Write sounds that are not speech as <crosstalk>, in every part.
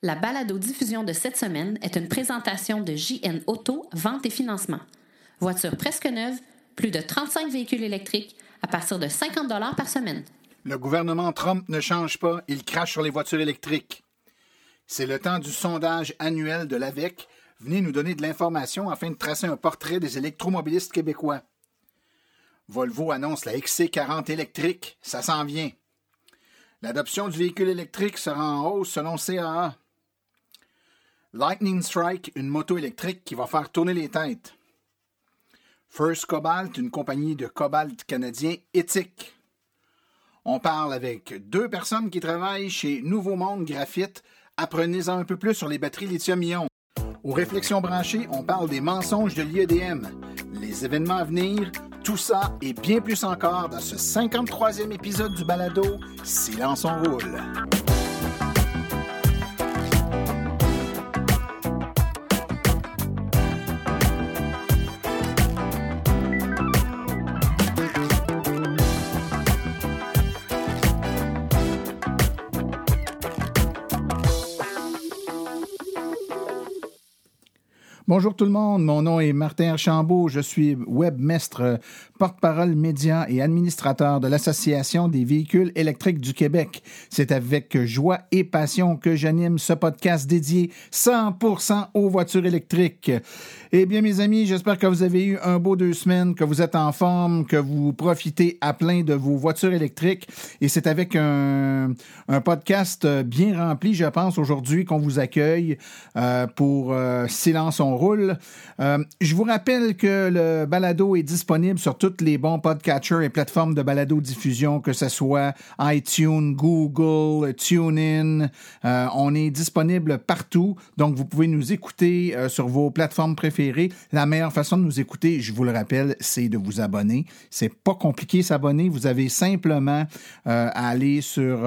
La balado-diffusion de cette semaine est une présentation de JN Auto, vente et financement. Voiture presque neuve, plus de 35 véhicules électriques à partir de 50 par semaine. Le gouvernement Trump ne change pas, il crache sur les voitures électriques. C'est le temps du sondage annuel de l'AVEC. Venez nous donner de l'information afin de tracer un portrait des électromobilistes québécois. Volvo annonce la XC40 électrique, ça s'en vient. L'adoption du véhicule électrique sera en hausse selon CAA. Lightning Strike, une moto électrique qui va faire tourner les têtes. First Cobalt, une compagnie de cobalt canadien éthique. On parle avec deux personnes qui travaillent chez Nouveau Monde Graphite. Apprenez-en un peu plus sur les batteries lithium-ion. Aux réflexions branchées, on parle des mensonges de l'IEDM, les événements à venir, tout ça et bien plus encore dans ce 53e épisode du balado Silence on roule. Bonjour tout le monde, mon nom est Martin Archambault, je suis webmestre, porte-parole média et administrateur de l'Association des véhicules électriques du Québec. C'est avec joie et passion que j'anime ce podcast dédié 100% aux voitures électriques. Eh bien mes amis, j'espère que vous avez eu un beau deux semaines, que vous êtes en forme, que vous profitez à plein de vos voitures électriques et c'est avec un, podcast bien rempli, je pense, aujourd'hui qu'on vous accueille euh, pour euh, Silence on roule. Euh, je vous rappelle que le balado est disponible sur tous les bons podcatchers et plateformes de balado diffusion, que ce soit iTunes, Google, TuneIn. Euh, on est disponible partout, donc vous pouvez nous écouter euh, sur vos plateformes préférées. La meilleure façon de nous écouter, je vous le rappelle, c'est de vous abonner. C'est pas compliqué s'abonner. Vous avez simplement à aller sur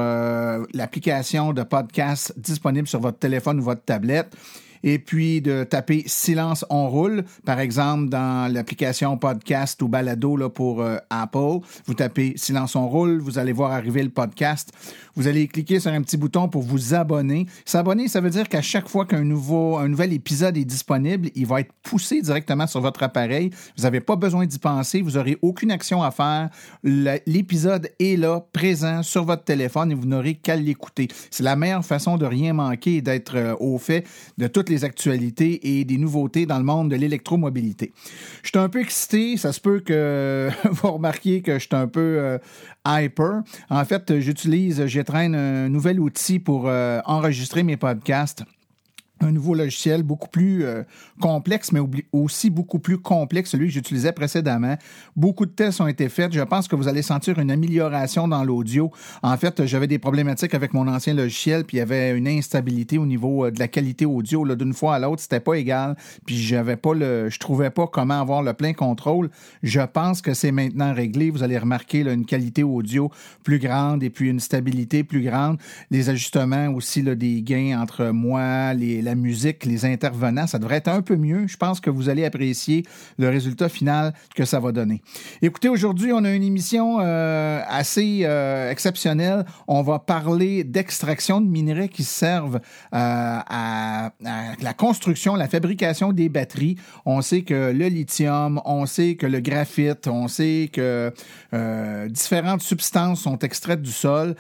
l'application de podcast disponible sur votre téléphone ou votre tablette et puis de taper silence on roule. Par exemple dans l'application podcast ou balado là, pour euh, Apple vous tapez silence on roule vous allez voir arriver le podcast. Vous allez cliquer sur un petit bouton pour vous abonner. S'abonner ça veut dire qu'à chaque fois qu'un nouveau un nouvel épisode est disponible il va être poussé directement sur votre appareil. Vous n'avez pas besoin d'y penser vous n'aurez aucune action à faire. L'épisode est là présent sur votre téléphone et vous n'aurez qu'à l'écouter. C'est la meilleure façon de rien manquer et d'être euh, au fait de toutes actualités et des nouveautés dans le monde de l'électromobilité. Je suis un peu excité, ça se peut que <laughs> vous remarquiez que je suis un peu euh, hyper. En fait, j'utilise, j'étraîne un nouvel outil pour euh, enregistrer mes podcasts un nouveau logiciel beaucoup plus euh, complexe, mais aussi beaucoup plus complexe, celui que j'utilisais précédemment. Beaucoup de tests ont été faits. Je pense que vous allez sentir une amélioration dans l'audio. En fait, j'avais des problématiques avec mon ancien logiciel, puis il y avait une instabilité au niveau euh, de la qualité audio. D'une fois à l'autre, c'était pas égal. Puis j'avais pas le, je trouvais pas comment avoir le plein contrôle. Je pense que c'est maintenant réglé. Vous allez remarquer là, une qualité audio plus grande et puis une stabilité plus grande. Les ajustements aussi là, des gains entre moi, les, la musique, les intervenants, ça devrait être un peu mieux. Je pense que vous allez apprécier le résultat final que ça va donner. Écoutez, aujourd'hui, on a une émission euh, assez euh, exceptionnelle. On va parler d'extraction de minerais qui servent euh, à, la construction, la fabrication des batteries. On sait que le lithium, on sait que le graphite, on sait que différentes substances sont extraites du sol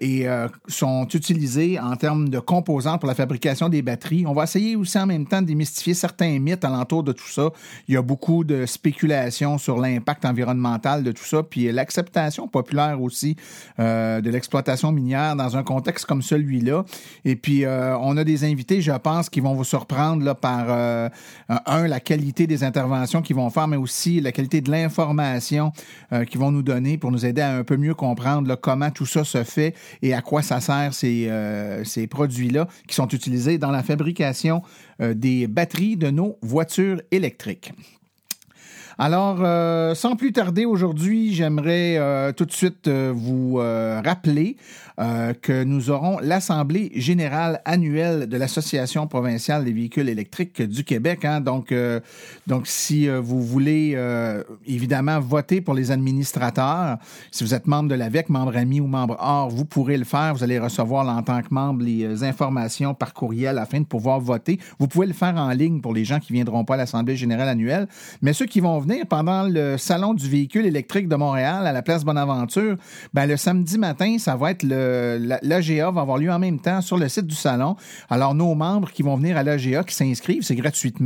et sont utilisées en termes de composants pour la fabrication des batteries on va essayer aussi en même temps de démystifier certains mythes alentour de tout ça. Il y a beaucoup de spéculations sur l'impact environnemental de tout ça, puis l'acceptation populaire aussi euh, de l'exploitation minière dans un contexte comme celui-là. Et puis, euh, on a des invités, je pense, qui vont vous surprendre là, par, euh, un, la qualité des interventions qu'ils vont faire, mais aussi la qualité de l'information qu'ils vont nous donner pour nous aider à un peu mieux comprendre comment tout ça se fait et à quoi ça sert ces, ces produits-là qui sont utilisés dans la fabrication euh, des batteries de nos voitures électriques. Alors, euh, sans plus tarder aujourd'hui, j'aimerais euh, tout de suite vous rappeler euh, que nous aurons l'Assemblée générale annuelle de l'Association provinciale des véhicules électriques du Québec. Hein. Donc, euh, donc, si euh, vous voulez évidemment voter pour les administrateurs, si vous êtes membre de l'AVEC, membre ami ou membre or, vous pourrez le faire. Vous allez recevoir en tant que membre les informations par courriel afin de pouvoir voter. Vous pouvez le faire en ligne pour les gens qui viendront pas à l'Assemblée générale annuelle, mais ceux qui vont venir pendant le salon du véhicule électrique de Montréal à la place Bonaventure, ben le samedi matin, ça va être le l'AGA va avoir lieu en même temps sur le site du salon. Alors nos membres qui vont venir à l'AGA qui s'inscrivent, c'est gratuitement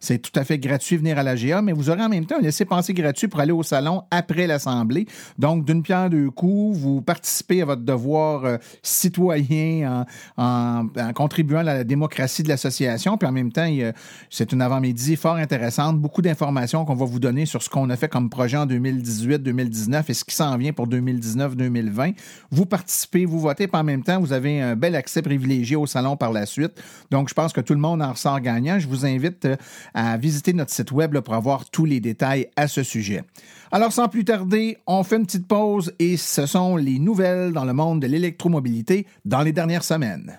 c'est tout à fait gratuit venir à l'AGA, mais vous aurez en même temps un laissez-passer gratuit pour aller au salon après l'assemblée. Donc d'une pierre deux coups, vous participez à votre devoir euh, citoyen en, en, contribuant à la démocratie de l'association, puis en même temps, c'est une avant-midi fort intéressante, beaucoup d'informations qu'on va vous donner sur ce qu'on a fait comme projet en 2018-2019 et ce qui s'en vient pour 2019-2020. Vous participez, vous votez, puis en même temps, vous avez un bel accès privilégié au salon par la suite. Donc, je pense que tout le monde en ressort gagnant. Je vous invite euh, à visiter notre site web pour avoir tous les détails à ce sujet. Alors, sans plus tarder, on fait une petite pause et ce sont les nouvelles dans le monde de l'électromobilité dans les dernières semaines.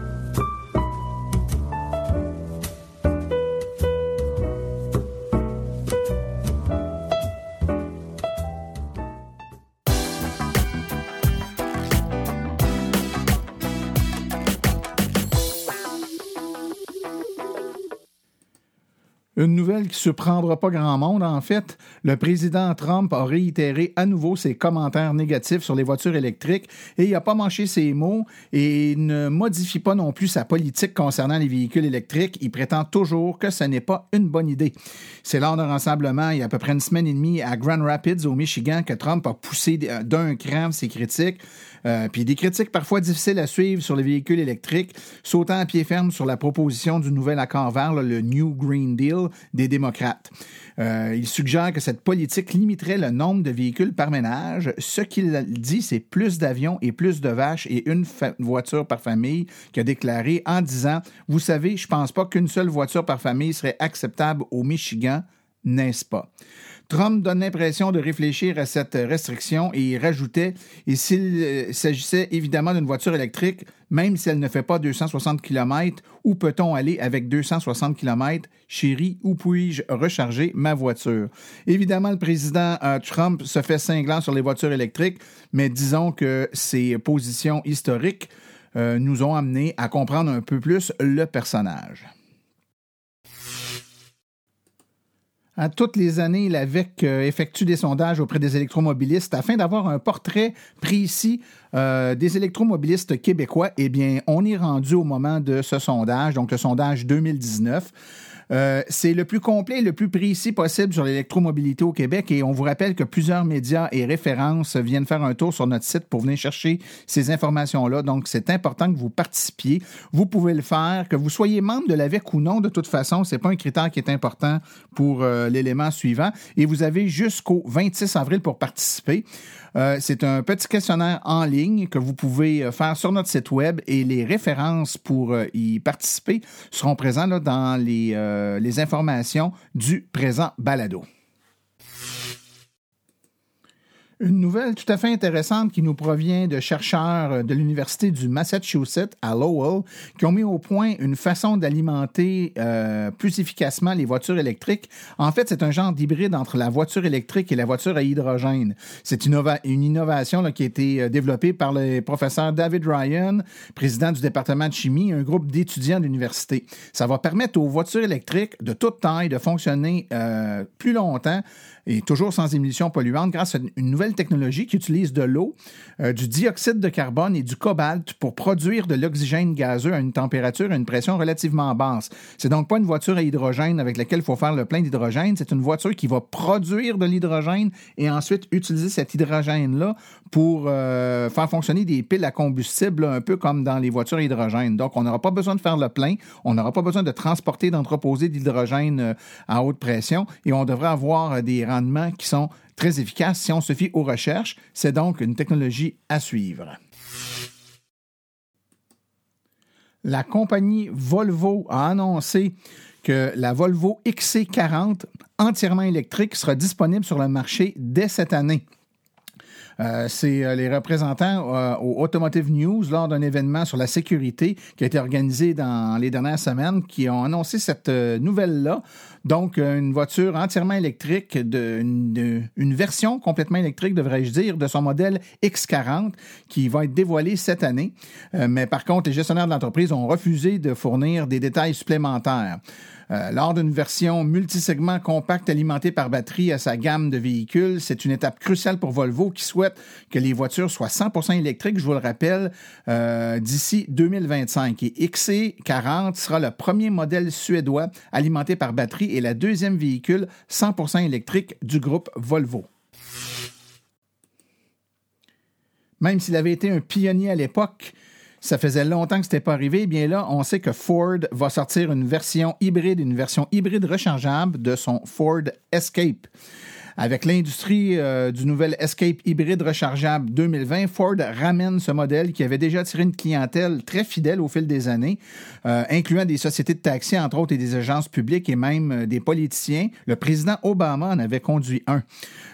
Nouvelle qui surprendra pas grand monde, en fait. Le président Trump a réitéré à nouveau ses commentaires négatifs sur les voitures électriques et il n'a pas manché ses mots et ne modifie pas non plus sa politique concernant les véhicules électriques. Il prétend toujours que ce n'est pas une bonne idée. C'est lors d'un rassemblement il y a à peu près une semaine et demie à Grand Rapids, au Michigan, que Trump a poussé d'un cran ses critiques. Euh, puis des critiques parfois difficiles à suivre sur les véhicules électriques, sautant à pied ferme sur la proposition du nouvel accord vert, le New Green Deal des démocrates. Euh, il suggère que cette politique limiterait le nombre de véhicules par ménage. Ce qu'il dit, c'est plus d'avions et plus de vaches et une voiture par famille qu'il a déclaré en disant, vous savez, je pense pas qu'une seule voiture par famille serait acceptable au Michigan, n'est-ce pas? Trump donne l'impression de réfléchir à cette restriction et rajoutait Et s'il euh, s'agissait évidemment d'une voiture électrique, même si elle ne fait pas 260 km, où peut-on aller avec 260 km? Chérie, où puis-je recharger ma voiture? Évidemment, le président euh, Trump se fait cinglant sur les voitures électriques, mais disons que ses positions historiques euh, nous ont amenés à comprendre un peu plus le personnage. À toutes les années, l'AVEC euh, effectue des sondages auprès des électromobilistes afin d'avoir un portrait précis euh, des électromobilistes québécois. Eh bien, on est rendu au moment de ce sondage, donc le sondage 2019. Euh, c'est le plus complet et le plus précis possible sur l'électromobilité au Québec et on vous rappelle que plusieurs médias et références viennent faire un tour sur notre site pour venir chercher ces informations-là. Donc, c'est important que vous participiez. Vous pouvez le faire, que vous soyez membre de l'AVEC ou non, de toute façon, c'est pas un critère qui est important pour euh, l'élément suivant. Et vous avez jusqu'au 26 avril pour participer. Euh, c'est un petit questionnaire en ligne que vous pouvez euh, faire sur notre site web et les références pour euh, y participer seront présentes dans les, les informations du présent balado. Une nouvelle tout à fait intéressante qui nous provient de chercheurs de l'Université du Massachusetts à Lowell qui ont mis au point une façon d'alimenter euh, plus efficacement les voitures électriques. En fait, c'est un genre d'hybride entre la voiture électrique et la voiture à hydrogène. C'est une, innovation qui a été euh, développée par le professeur David Ryan, président du département de chimie, un groupe d'étudiants d'université. Ça va permettre aux voitures électriques de toute taille de fonctionner euh, plus longtemps et toujours sans émissions polluantes grâce à une nouvelle technologie qui utilise de l'eau, euh, du dioxyde de carbone et du cobalt pour produire de l'oxygène gazeux à une température et une pression relativement basse. C'est donc pas une voiture à hydrogène avec laquelle il faut faire le plein d'hydrogène, c'est une voiture qui va produire de l'hydrogène et ensuite utiliser cet hydrogène-là pour euh, faire fonctionner des piles à combustible, un peu comme dans les voitures à hydrogène. Donc, on n'aura pas besoin de faire le plein, on n'aura pas besoin de transporter, d'entreposer d'hydrogène euh, à haute pression et on devrait avoir des qui sont très efficaces si on se fie aux recherches. C'est donc une technologie à suivre. La compagnie Volvo a annoncé que la Volvo XC40 entièrement électrique sera disponible sur le marché dès cette année. Euh, c'est euh, les représentants euh, au Automotive News lors d'un événement sur la sécurité qui a été organisé dans les dernières semaines qui ont annoncé cette nouvelle-là. Donc, une voiture entièrement électrique, une, version complètement électrique, devrais-je dire, de son modèle X40 qui va être dévoilé cette année. mais par contre, les gestionnaires de l'entreprise ont refusé de fournir des détails supplémentaires. Euh, lors d'une version multisegment compacte alimentée par batterie à sa gamme de véhicules, c'est une étape cruciale pour Volvo qui souhaite que les voitures soient 100% électriques, je vous le rappelle, euh, d'ici 2025. Et XC40 sera le premier modèle suédois alimenté par batterie et la deuxième véhicule 100% électrique du groupe Volvo. Même s'il avait été un pionnier à l'époque, ça faisait longtemps que ce n'était pas arrivé. Eh bien là, on sait que Ford va sortir une version hybride, une version hybride rechargeable de son Ford Escape. Avec l'industrie euh, du nouvel Escape hybride rechargeable 2020, Ford ramène ce modèle qui avait déjà attiré une clientèle très fidèle au fil des années, euh, incluant des sociétés de taxi, entre autres, et des agences publiques et même euh, des politiciens. Le président Obama en avait conduit un.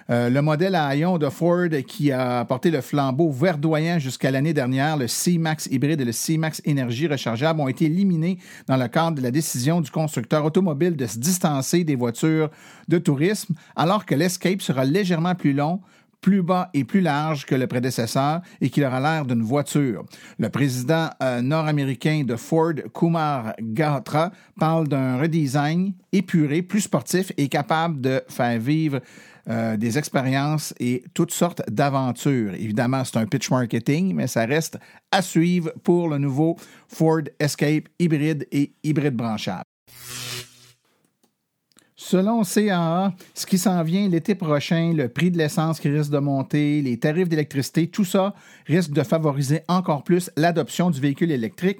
Le modèle à haillons de Ford qui a porté le flambeau verdoyant jusqu'à l'année dernière, le C-Max hybride et le C-Max énergie rechargeable ont été éliminés dans le cadre de la décision du constructeur automobile de se distancer des voitures de tourisme, alors que l'Escape sera légèrement plus long, plus bas et plus large que le prédécesseur et qu'il aura l'air d'une voiture. Le président euh, nord-américain de Ford, Kumar Gatra, parle d'un redesign épuré, plus sportif et capable de faire vivre euh, des expériences et toutes sortes d'aventures. Évidemment, c'est un pitch marketing, mais ça reste à suivre pour le nouveau Ford Escape hybride et hybride branchable. Selon CAA, ce qui s'en vient l'été prochain, le prix de l'essence qui risque de monter, les tarifs d'électricité, tout ça risque de favoriser encore plus l'adoption du véhicule électrique.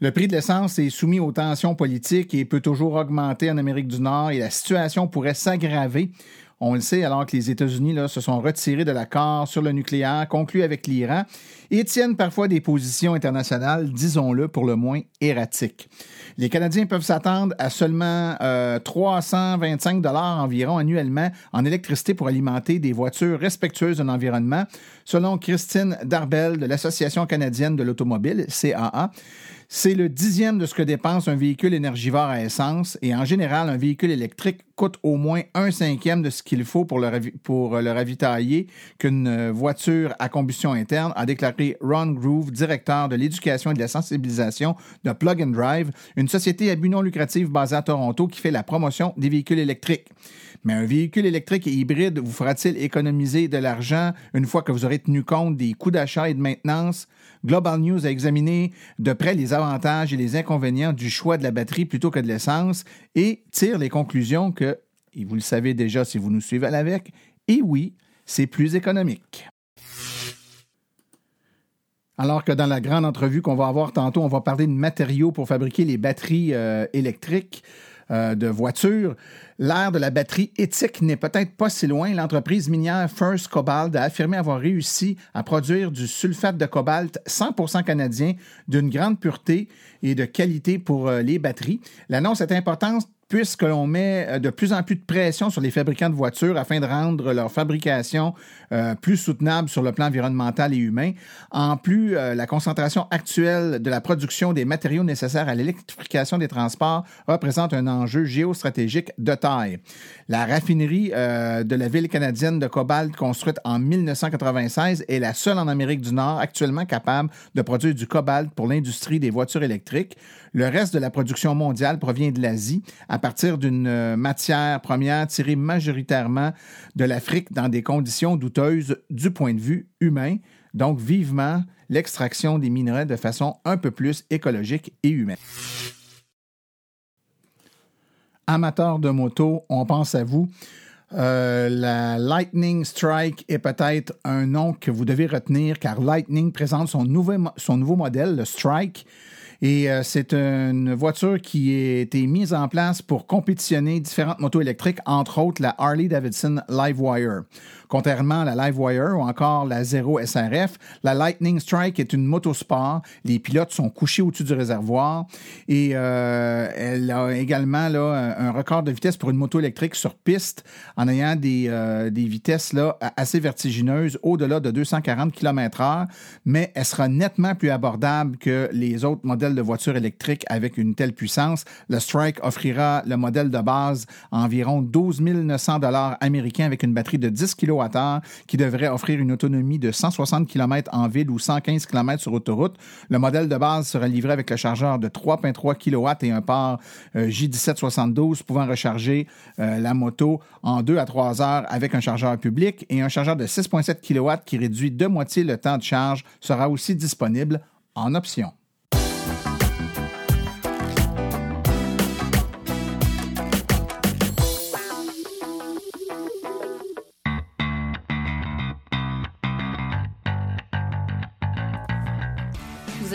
Le prix de l'essence est soumis aux tensions politiques et peut toujours augmenter en Amérique du Nord et la situation pourrait s'aggraver on le sait, alors que les États-Unis se sont retirés de l'accord sur le nucléaire conclu avec l'Iran et tiennent parfois des positions internationales, disons-le, pour le moins erratiques. Les Canadiens peuvent s'attendre à seulement 325 euh, dollars environ annuellement en électricité pour alimenter des voitures respectueuses de l'environnement, selon Christine Darbel de l'Association canadienne de l'automobile, CAA. C'est le dixième de ce que dépense un véhicule énergivore à essence et en général, un véhicule électrique coûte au moins un cinquième de ce qu'il faut pour le, le ravitailler qu'une voiture à combustion interne, a déclaré Ron Groove, directeur de l'éducation et de la sensibilisation de Plug and Drive, une société à but non lucratif basée à Toronto qui fait la promotion des véhicules électriques. Mais un véhicule électrique et hybride vous fera-t-il économiser de l'argent une fois que vous aurez tenu compte des coûts d'achat et de maintenance? Global News a examiné de près les avantages et les inconvénients du choix de la batterie plutôt que de l'essence et tire les conclusions que, et vous le savez déjà si vous nous suivez à l'avec, et oui, c'est plus économique. Alors que dans la grande entrevue qu'on va avoir tantôt, on va parler de matériaux pour fabriquer les batteries euh, électriques. Euh, de voitures. L'ère de la batterie éthique n'est peut-être pas si loin. L'entreprise minière First Cobalt a affirmé avoir réussi à produire du sulfate de cobalt 100% canadien d'une grande pureté et de qualité pour euh, les batteries. L'annonce est importante puisque l'on met euh, de plus en plus de pression sur les fabricants de voitures afin de rendre leur fabrication euh, plus soutenable sur le plan environnemental et humain. En plus, euh, la concentration actuelle de la production des matériaux nécessaires à l'électrification des transports représente un enjeu géostratégique de taille. La raffinerie de la ville canadienne de cobalt construite en 1996 est la seule en Amérique du Nord actuellement capable de produire du cobalt pour l'industrie des voitures électriques. Le reste de la production mondiale provient de l'Asie à partir d'une matière première tirée majoritairement de l'Afrique dans des conditions douteuses du point de vue humain. Donc, vivement l'extraction des minerais de façon un peu plus écologique et humaine. Amateurs de moto, on pense à vous. Euh, la Lightning Strike est peut-être un nom que vous devez retenir car Lightning présente son nouveau, son nouveau modèle, le Strike. Et euh, c'est une voiture qui a été mise en place pour compétitionner différentes motos électriques, entre autres la Harley Davidson Livewire. Contrairement à la Livewire ou encore la Zero SRF, la Lightning Strike est une moto sport. Les pilotes sont couchés au-dessus du réservoir et euh, elle a également un record de vitesse pour une moto électrique sur piste en ayant des, euh, des vitesses là, assez vertigineuses au-delà de 240 km/h, mais elle sera nettement plus abordable que les autres modèles de voitures électriques avec une telle puissance. Le Strike offrira le modèle de base à environ 12 900 américains avec une batterie de 10 qui devrait offrir une autonomie de 160 km en ville ou 115 km sur autoroute. Le modèle de base sera livré avec le chargeur de 3,3 kW et un port euh, J1772 pouvant recharger euh, la moto en 2 à 3 heures avec un chargeur public et un chargeur de 6,7 kW qui réduit de moitié le temps de charge sera aussi disponible en option.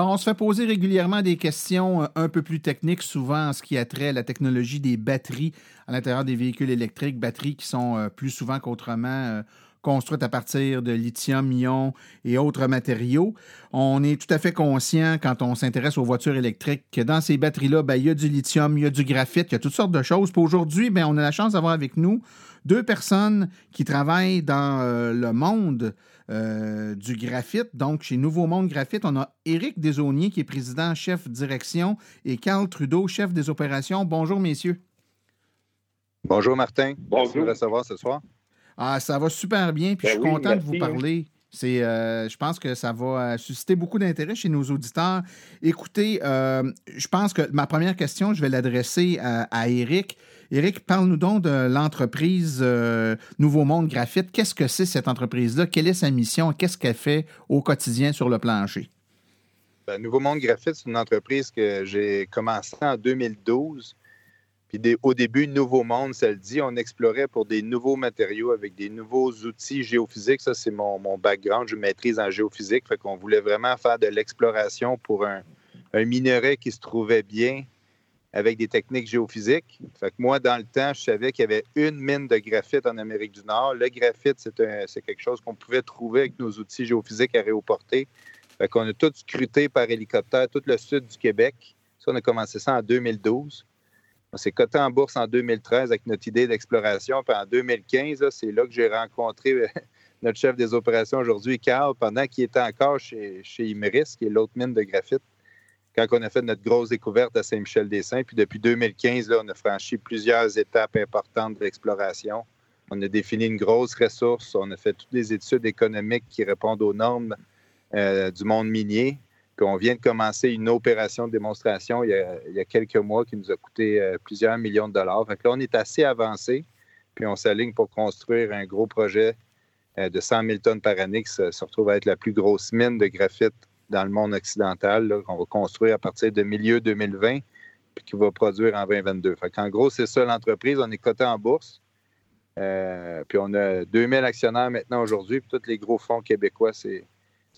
On se fait poser régulièrement des questions euh, un peu plus techniques, souvent en ce qui a trait à la technologie des batteries à l'intérieur des véhicules électriques, batteries qui sont euh, plus souvent qu'autrement euh, construites à partir de lithium, ion et autres matériaux. On est tout à fait conscient quand on s'intéresse aux voitures électriques que dans ces batteries-là, ben, il y a du lithium, il y a du graphite, il y a toutes sortes de choses. Pour aujourd'hui, ben, on a la chance d'avoir avec nous deux personnes qui travaillent dans le monde euh, du graphite. Donc, chez Nouveau Monde Graphite, on a Éric Desauniers, qui est président, chef direction, et Carl Trudeau, chef des opérations. Bonjour, messieurs. Bonjour, Martin. Bonjour. de vous recevoir ce soir. Ah, ça va super bien, puis je suis ben content de vous hein. parler. C'est, euh, je pense que ça va euh, susciter beaucoup d'intérêt chez nos auditeurs. Écoutez, je pense que ma première question, je vais l'adresser à, à Eric. Éric, parle-nous donc de l'entreprise euh, Nouveau Monde Graphite. Qu'est-ce que c'est cette entreprise-là? Quelle est sa mission? Qu'est-ce qu'elle fait au quotidien sur le plancher? Ben, Nouveau Monde Graphite, c'est une entreprise que j'ai commencé en 2012. Puis au début, Nouveau Monde, ça le dit, on explorait pour des nouveaux matériaux avec des nouveaux outils géophysiques. Ça, c'est mon, background. Je maîtrise en géophysique. Fait qu'on voulait vraiment faire de l'exploration pour un minerai qui se trouvait bien avec des techniques géophysiques. Moi, dans le temps, je savais qu'il y avait une mine de graphite en Amérique du Nord. Le graphite, c'est quelque chose qu'on pouvait trouver avec nos outils géophysiques aéroportés. Fait qu'on a tout scruté par hélicoptère, tout le sud du Québec. Ça, on a commencé ça en 2012. On s'est coté en bourse en 2013 avec notre idée d'exploration. En 2015, c'est là que j'ai rencontré <laughs> notre chef des opérations aujourd'hui, Carl, pendant qu'il était encore chez, chez Imeris, qui est l'autre mine de graphite quand on a fait notre grosse découverte à Saint-Michel-des-Saints. Puis depuis 2015, là, on a franchi plusieurs étapes importantes de l'exploration. On a défini une grosse ressource. On a fait toutes les études économiques qui répondent aux normes euh, du monde minier. Puis on vient de commencer une opération de démonstration il y a, quelques mois qui nous a coûté euh, plusieurs millions de dollars. Donc là, on est assez avancé. Puis on s'aligne pour construire un gros projet euh, de 100 000 tonnes par année qui se retrouve à être la plus grosse mine de graphite dans le monde occidental, qu'on va construire à partir de milieu 2020. puis qui va produire en 2022. en gros, c'est ça l'entreprise. On est coté en bourse. puis on a 2000 actionnaires maintenant aujourd'hui. Puis tous les gros fonds québécois, c'est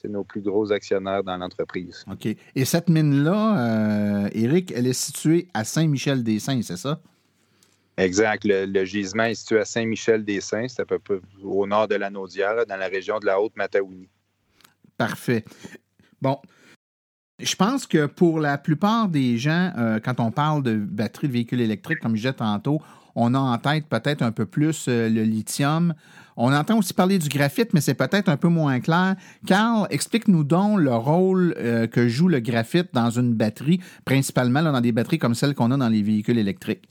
nos plus gros actionnaires dans l'entreprise. OK. Et cette mine-là, euh, Éric, elle est située à Saint-Michel-des-Saints, c'est ça? Exact. Le, gisement est situé à Saint-Michel-des-Saints, c'est à peu près au nord de la Naudière, dans la région de la Haute-Matawini. Parfait. Bon. Je pense que pour la plupart des gens, euh, quand on parle de batterie de véhicules électriques, comme je disais tantôt, on a en tête peut-être un peu plus euh, le lithium. On entend aussi parler du graphite, mais c'est peut-être un peu moins clair. Carl, explique-nous donc le rôle euh, que joue le graphite dans une batterie, principalement dans des batteries comme celles qu'on a dans les véhicules électriques.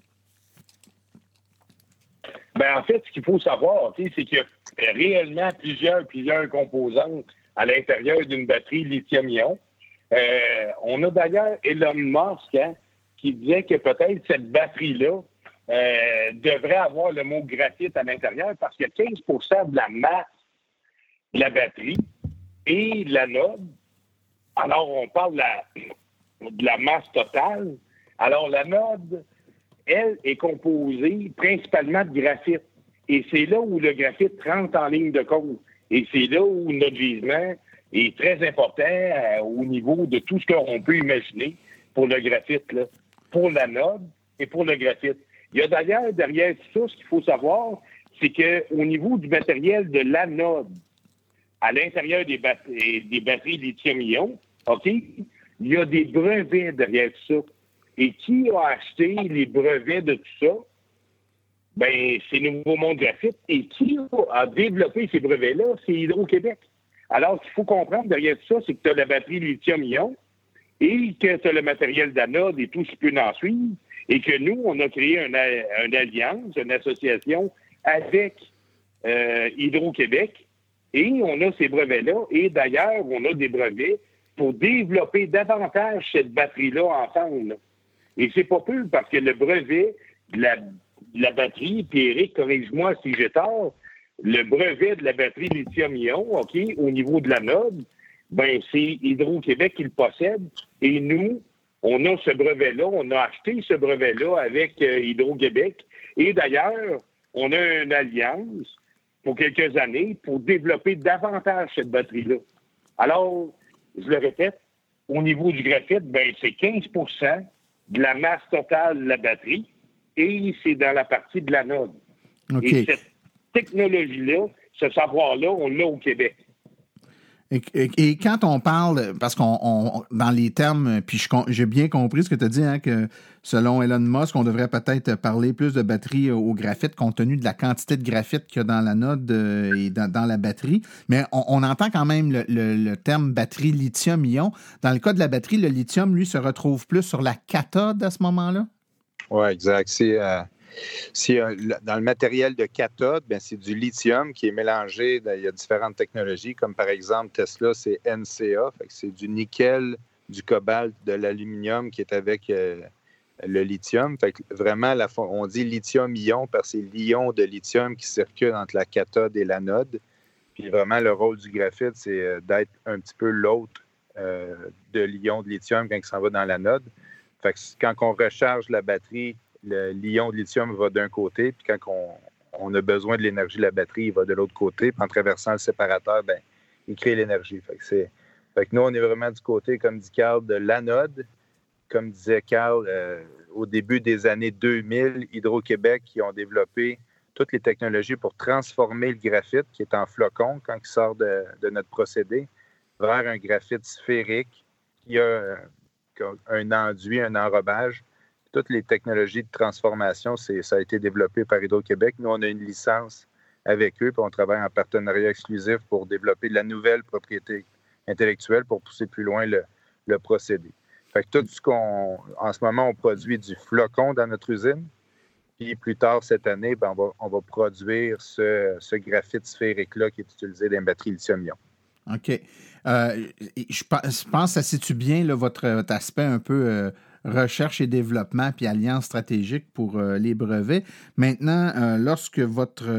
Ben, en fait, ce qu'il faut savoir, c'est qu'il y a réellement plusieurs, plusieurs composantes à l'intérieur d'une batterie lithium-ion. Euh, on a d'ailleurs Elon Musk hein, qui disait que peut-être cette batterie-là euh, devrait avoir le mot graphite à l'intérieur parce que 15% de la masse de la batterie et l'anode. Alors, on parle de la, de la masse totale. Alors, l'anode, elle, est composée principalement de graphite. Et c'est là où le graphite rentre en ligne de compte. Et c'est là où notre gisement est très important euh, au niveau de tout ce qu'on peut imaginer pour le graphite, là, pour l'anode et pour le graphite. Il y a d'ailleurs derrière ça, ce qu'il faut savoir, c'est qu'au niveau du matériel de l'anode, à l'intérieur des, des batteries lithium-ion, OK, il y a des brevets derrière ça. Et qui a acheté les brevets de tout ça? Ben, c'est Nouveau Monde Graphite. Et qui a développé ces brevets-là? C'est Hydro-Québec. Alors, ce qu'il faut comprendre derrière tout ça, c'est que tu as la batterie lithium-ion et que tu as le matériel d'anode et tout ce qui peut en suivre et que nous, on a créé une, alliance, une association avec euh, Hydro-Québec et on a ces brevets-là. Et d'ailleurs, on a des brevets pour développer davantage cette batterie-là ensemble. Et c'est pas peu parce que le brevet de la, batterie, puis Eric, corrige-moi si j'ai tort, le brevet de la batterie lithium-ion, OK, au niveau de la l'anode, ben c'est Hydro-Québec qui le possède. Et nous, on a ce brevet-là, on a acheté ce brevet-là avec euh, Hydro-Québec. Et d'ailleurs, on a une alliance pour quelques années pour développer davantage cette batterie-là. Alors, je le répète, au niveau du graphite, ben, c'est 15% de la masse totale de la batterie et c'est dans la partie de l'anode. Et cette technologie-là, ce savoir-là, on l'a au Québec. Et, quand on parle, parce qu'on dans les termes, puis j'ai bien compris ce que tu as dit, hein, que selon Elon Musk, on devrait peut-être parler plus de batterie au graphite compte tenu de la quantité de graphite qu'il y a dans la node euh, et dans, la batterie. Mais on, entend quand même le, terme batterie lithium-ion. Dans le cas de la batterie, le lithium, lui, se retrouve plus sur la cathode à ce moment-là? Oui, exact. C'est. Euh, euh, dans le matériel de cathode, ben, c'est du lithium qui est mélangé. Il y a différentes technologies, comme par exemple Tesla, c'est NCA, c'est du nickel, du cobalt, de l'aluminium qui est avec euh, le lithium. vraiment, on dit lithium-ion parce que c'est l'ion de lithium qui circule entre la cathode et l'anode. Puis vraiment, le rôle du graphite, c'est d'être un petit peu l'autre de l'ion de lithium quand il s'en va dans l'anode. Quand on recharge la batterie l'ion de lithium va d'un côté, puis quand on, a besoin de l'énergie de la batterie, il va de l'autre côté, puis en traversant le séparateur, ben, il crée l'énergie. Fait que, nous, on est vraiment du côté, comme dit Carl, de l'anode. Comme disait Carl, euh, au début des années 2000, Hydro-Québec qui ont développé toutes les technologies pour transformer le graphite qui est en flocon quand il sort de, notre procédé vers un graphite sphérique qui a un enduit, un enrobage toutes les technologies de transformation, ça a été développé par Hydro-Québec. Nous, on a une licence avec eux, puis on travaille en partenariat exclusif pour développer de la nouvelle propriété intellectuelle pour pousser plus loin le, procédé. Fait que tout ce qu'on. En ce moment, on produit du flocon dans notre usine. Puis plus tard cette année, ben, on, va, produire ce, graphite sphérique-là qui est utilisé dans les batteries lithium-ion. OK. Euh, je, pense que ça situe bien votre, aspect un peu euh, recherche et développement puis alliance stratégique pour euh, les brevets. Maintenant, lorsque votre,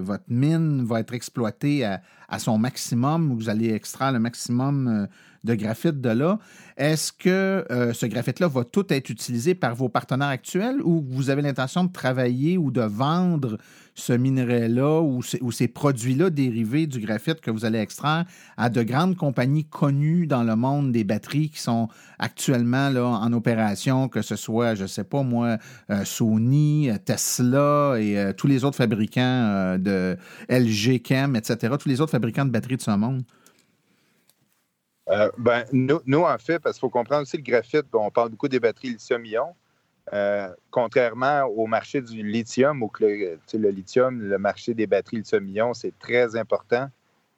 votre mine va être exploitée à, son maximum, vous allez extraire le maximum de graphite de là. Est-ce que euh, ce graphite-là va tout être utilisé par vos partenaires actuels ou vous avez l'intention de travailler ou de vendre ce minerai-là ou, ces produits-là dérivés du graphite que vous allez extraire à de grandes compagnies connues dans le monde des batteries qui sont actuellement là, en opération, que ce soit, je ne sais pas moi, euh, Sony, Tesla et tous les autres fabricants de LG Chem, etc., tous les autres fabricants de batteries de ce monde? Euh, ben, nous, en fait, parce qu'il faut comprendre aussi le graphite, on parle beaucoup des batteries lithium-ion. Euh, contrairement au marché du lithium, où le, le, lithium, le marché des batteries lithium-ion, c'est très important.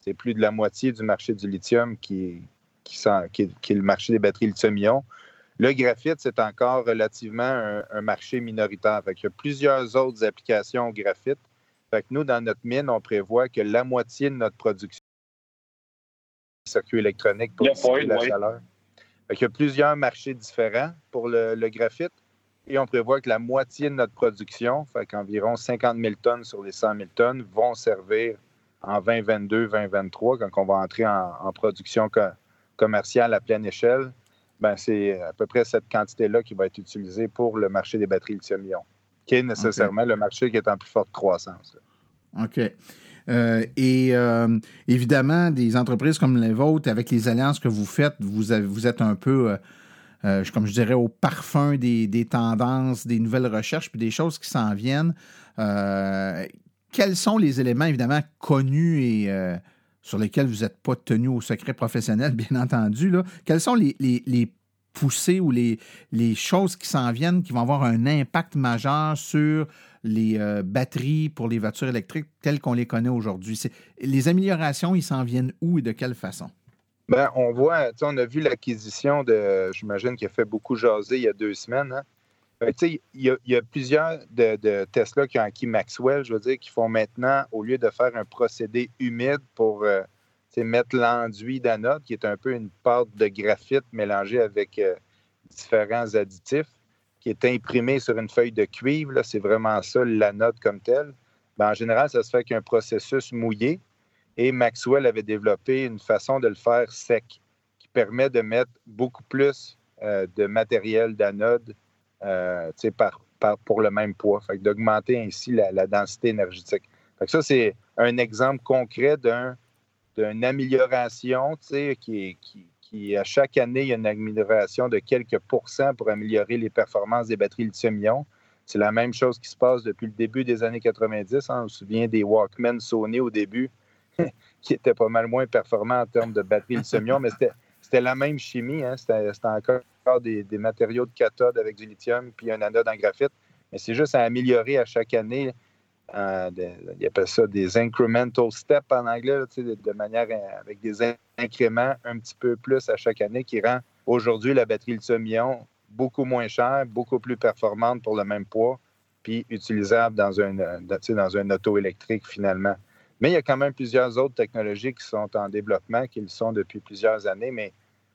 C'est plus de la moitié du marché du lithium qui, qui, qui, est, le marché des batteries lithium-ion. Le graphite, c'est encore relativement un, marché minoritaire. Il y a plusieurs autres applications au graphite. Fait que nous, dans notre mine, on prévoit que la moitié de notre production circuit électronique pour la chaleur. il y a plusieurs marchés différents pour le, graphite et on prévoit que la moitié de notre production, fait qu'environ 50 000 tonnes sur les 100 000 tonnes, vont servir en 2022, 2023, quand on va entrer en, production commerciale à pleine échelle. Ben, c'est à peu près cette quantité-là qui va être utilisée pour le marché des batteries lithium-ion, qui est nécessairement le marché qui est en plus forte croissance. OK. Euh, et euh, évidemment, des entreprises comme les vôtres, avec les alliances que vous faites, vous, vous êtes un peu, euh, comme je dirais, au parfum des, tendances, des nouvelles recherches, puis des choses qui s'en viennent. quels sont les éléments, évidemment, connus et sur lesquels vous n'êtes pas tenu au secret professionnel, <laughs> bien entendu? Là? Quels sont les, poussées ou les choses qui s'en viennent qui vont avoir un impact majeur sur les euh, batteries pour les voitures électriques telles qu'on les connaît aujourd'hui? Les améliorations, ils s'en viennent où et de quelle façon? Bien, on voit, on a vu l'acquisition de, j'imagine, qui a fait beaucoup jaser il y a deux semaines. Hein. il, y a, plusieurs de, Tesla qui ont acquis Maxwell, je veux dire, qui font maintenant, au lieu de faire un procédé humide pour euh, mettre l'enduit d'anode, qui est un peu une pâte de graphite mélangée avec euh, différents additifs, qui est imprimé sur une feuille de cuivre, c'est vraiment ça la note comme telle. Ben, en général, ça se fait avec un processus mouillé. Et Maxwell avait développé une façon de le faire sec, qui permet de mettre beaucoup plus euh, de matériel d'anode euh, pour le même poids, d'augmenter ainsi la, densité énergétique. ça, c'est un exemple concret d'une amélioration qui, qui, à chaque année, il y a une amélioration de quelques pourcents pour améliorer les performances des batteries lithium-ion. C'est la même chose qui se passe depuis le début des années 90. Hein. On se souvient des Walkman Sony au début, <laughs> qui étaient pas mal moins performants en termes de batteries lithium-ion, mais c'était la même chimie. Hein. C'était encore des, des, matériaux de cathode avec du lithium puis un anode en graphite. Mais c'est juste à améliorer à chaque année euh, il appelle ça des incremental steps en anglais, de, manière euh, avec des incréments un petit peu plus à chaque année qui rend aujourd'hui la batterie lithium-ion beaucoup moins chère, beaucoup plus performante pour le même poids, puis utilisable dans un, euh, dans un auto électrique finalement. Mais il y a quand même plusieurs autres technologies qui sont en développement, qui le sont depuis plusieurs années, mais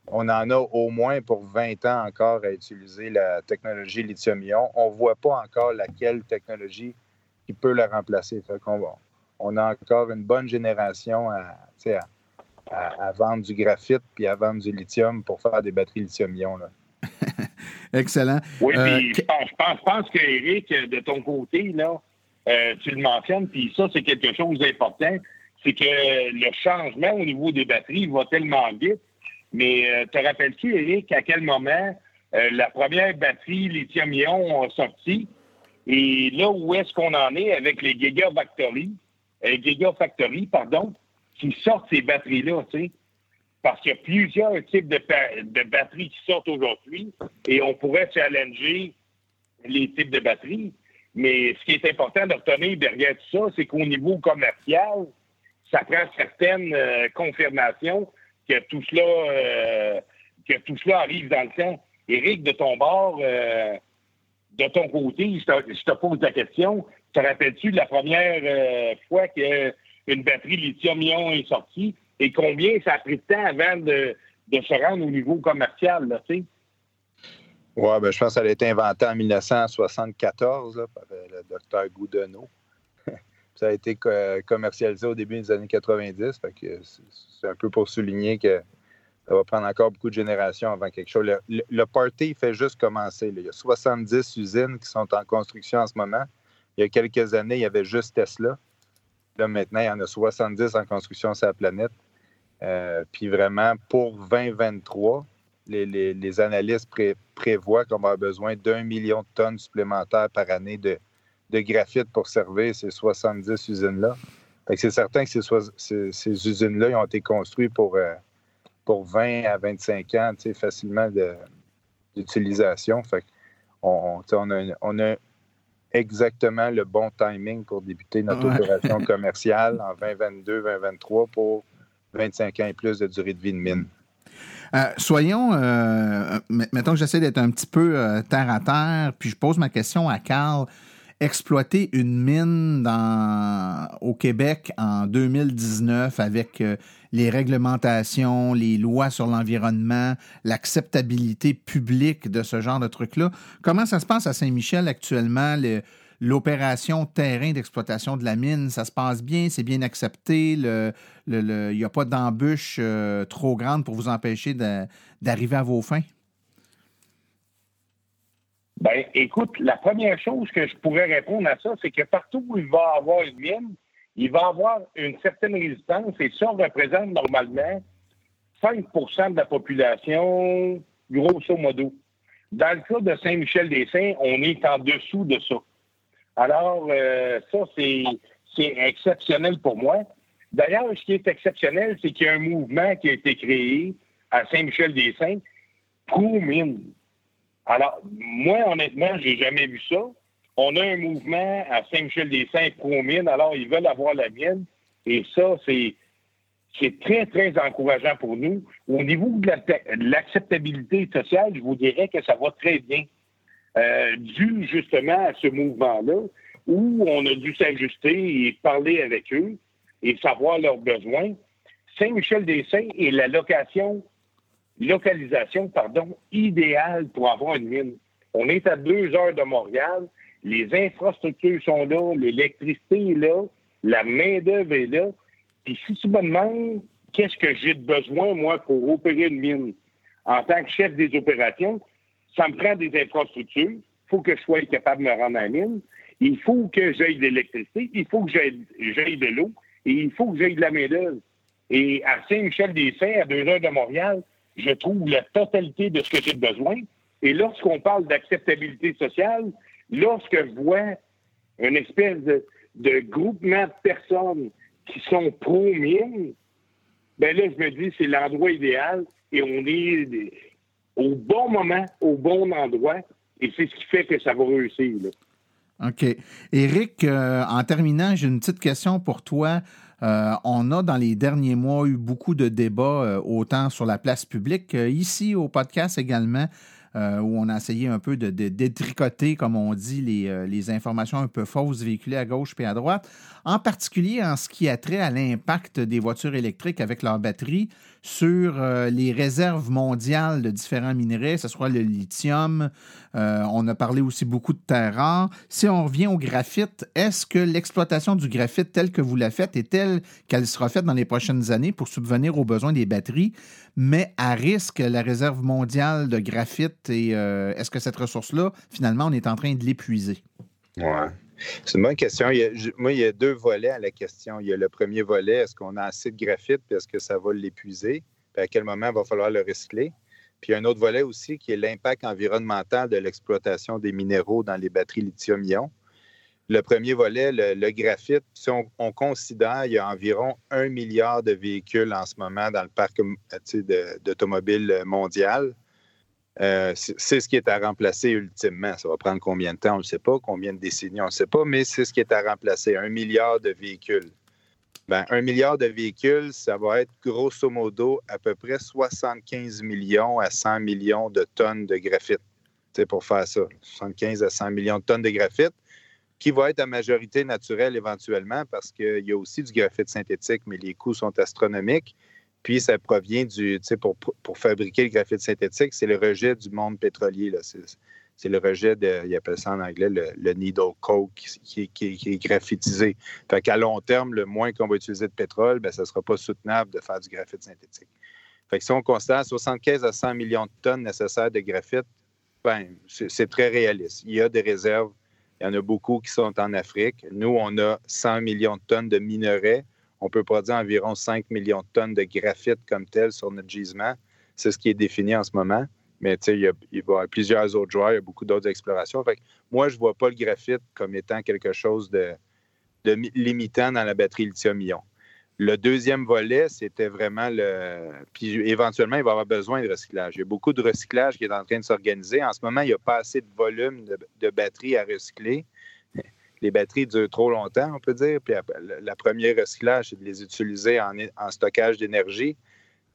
on en a au moins pour 20 ans encore à utiliser la technologie lithium-ion. On ne voit pas encore laquelle technologie qui peut la remplacer. on, a encore une bonne génération à, vendre du graphite puis à vendre du lithium pour faire des batteries lithium-ion. <laughs> Excellent. Oui, euh, puis je pense, pense, qu'Éric, de ton côté, là, euh, tu le mentionnes, puis ça, c'est quelque chose d'important, c'est que le changement au niveau des batteries va tellement vite. Mais euh, te rappelles-tu, Eric, à quel moment la première batterie lithium-ion a sorti? Et là où est-ce qu'on en est avec les Gigafactory, euh, pardon, qui sortent ces batteries-là, tu sais? Parce qu'il y a plusieurs types de, de batteries qui sortent aujourd'hui et on pourrait challenger les types de batteries. Mais ce qui est important de retenir derrière tout ça, c'est qu'au niveau commercial, ça prend certaines euh, confirmations que tout cela euh, que tout cela arrive dans le temps. Éric, de ton bord, euh, de ton côté, je te, pose la question, te rappelles-tu de la première euh, fois qu'une batterie lithium-ion est sortie et combien ça a pris de temps avant de, se rendre au niveau commercial, tu sais? Oui, ben, je pense qu'elle a été inventée en 1974 par euh, le docteur Goudenot. <laughs> ça a été commercialisé au début des années 90. c'est un peu pour souligner que ça va prendre encore beaucoup de générations avant quelque chose. Le, party fait juste commencer. Il y a 70 usines qui sont en construction en ce moment. Il y a quelques années, il y avait juste Tesla. Là, maintenant, il y en a 70 en construction sur la planète. Euh, puis vraiment, pour 2023, les, les, analystes prévoient qu'on va avoir besoin d'un million de tonnes supplémentaires par année de, de graphite pour servir ces 70 usines-là. C'est certain que ces, ces, usines-là ont été construites pour, euh, pour 20 à 25 ans facilement d'utilisation. On, on, a, on, a, exactement le bon timing pour débuter notre opération <laughs> commerciale en 2022-2023 pour 25 ans et plus de durée de vie de mine. Euh, soyons, euh, mettons que j'essaie d'être un petit peu euh, terre à terre, puis je pose ma question à Carl. Exploiter une mine dans, au Québec en 2019 avec les réglementations, les lois sur l'environnement, l'acceptabilité publique de ce genre de truc-là, comment ça se passe à Saint-Michel actuellement? l'opération terrain d'exploitation de la mine, ça se passe bien, c'est bien accepté, il n'y a pas d'embûche euh, trop grande pour vous empêcher d'arriver à vos fins? Ben, écoute, la première chose que je pourrais répondre à ça, c'est que partout où il va avoir une mine, il va avoir une certaine résistance et ça représente normalement 5% de la population, grosso modo. Dans le cas de Saint-Michel-des-Saints, on est en dessous de ça. Alors, euh, ça, c'est exceptionnel pour moi. D'ailleurs, ce qui est exceptionnel, c'est qu'il y a un mouvement qui a été créé à Saint-Michel-des-Saints pro-mine. Alors, moi, honnêtement, j'ai jamais vu ça. On a un mouvement à Saint-Michel-des-Saints pro-mine, alors ils veulent avoir la mine. Et ça, c'est très, très encourageant pour nous. Au niveau de l'acceptabilité sociale, je vous dirais que ça va très bien. Euh, dû justement à ce mouvement-là, où on a dû s'ajuster et parler avec eux et savoir leurs besoins. Saint-Michel-des-Saints est la location, localisation pardon, idéale pour avoir une mine. On est à deux heures de Montréal, les infrastructures sont là, l'électricité est là, la main-d'œuvre est là. Puis si tu me demandes qu'est-ce que j'ai de besoin, moi, pour opérer une mine, en tant que chef des opérations, ça me prend des infrastructures. Il faut que je sois capable de me rendre à la mine. Il faut que j'aille de l'électricité. Il faut que j'aille de l'eau. Et il faut que j'aille de la main-d'œuvre. Et à Saint-Michel-des-Saints, à deux heures de Montréal, je trouve la totalité de ce que j'ai besoin. Et lorsqu'on parle d'acceptabilité sociale, lorsque je vois une espèce de, groupement de personnes qui sont pro-mine, ben là, je me dis, c'est l'endroit idéal et on est au bon moment, au bon endroit. Et c'est ce qui fait que ça va réussir. OK. Éric, euh, en terminant, j'ai une petite question pour toi. Euh, on a dans les derniers mois eu beaucoup de débats, euh, autant sur la place publique, ici au podcast également, euh, où on a essayé un peu de, détricoter, comme on dit, les, les, informations un peu fausses véhiculées à gauche et à droite, en particulier en ce qui a trait à l'impact des voitures électriques avec leur batterie sur euh, les réserves mondiales de différents minerais, que ce soit le lithium. Euh, on a parlé aussi beaucoup de terre rare. Si on revient au graphite, est-ce que l'exploitation du graphite telle que vous la faites est telle qu'elle sera faite dans les prochaines années pour subvenir aux besoins des batteries, mais à risque la réserve mondiale de graphite et euh, est-ce que cette ressource-là, finalement, on est en train de l'épuiser? Ouais. C'est une bonne question. moi, il y a deux volets à la question. Il y a le premier volet, est-ce qu'on a assez de graphite, puis est-ce que ça va l'épuiser, puis à quel moment il va falloir le recycler? Puis il y a un autre volet aussi qui est l'impact environnemental de l'exploitation des minéraux dans les batteries lithium-ion. Le premier volet, le, graphite, si on, on, considère, il y a environ un milliard de véhicules en ce moment dans le parc d'automobiles mondial. Euh, c'est ce qui est à remplacer ultimement. Ça va prendre combien de temps, on ne sait pas, combien de décennies, on ne sait pas, mais c'est ce qui est à remplacer, un milliard de véhicules. Ben, un milliard de véhicules, ça va être grosso modo à peu près 75 millions à 100 millions de tonnes de graphite. C'est pour faire ça, 75 à 100 millions de tonnes de graphite, qui va être à majorité naturelle éventuellement parce qu'il y a aussi du graphite synthétique, mais les coûts sont astronomiques. Puis ça provient du, tu sais, pour, pour, fabriquer le graphite synthétique, c'est le rejet du monde pétrolier. C'est le rejet de, il appelle ça en anglais le, needle coke qui, qui, est graphitisé. Fait qu'à long terme, le moins qu'on va utiliser de pétrole, ben, ça ne sera pas soutenable de faire du graphite synthétique. Fait que si on considère 75 à 100 millions de tonnes nécessaires de graphite, ben, c'est très réaliste. Il y a des réserves. Il y en a beaucoup qui sont en Afrique. Nous, on a 100 millions de tonnes de minerais. On peut produire environ 5 millions de tonnes de graphite comme tel sur notre gisement. C'est ce qui est défini en ce moment. Mais il, y a, plusieurs autres joueurs, il y a beaucoup d'autres explorations. Fait moi, je ne vois pas le graphite comme étant quelque chose de, de limitant dans la batterie lithium-ion. Le deuxième volet, c'était vraiment le. Puis éventuellement, il va y avoir besoin de recyclage. Il y a beaucoup de recyclage qui est en train de s'organiser. En ce moment, il n'y a pas assez de volume de, batteries à recycler. Les batteries durent trop longtemps, on peut dire. Puis la première recyclage, c'est de les utiliser en, stockage d'énergie.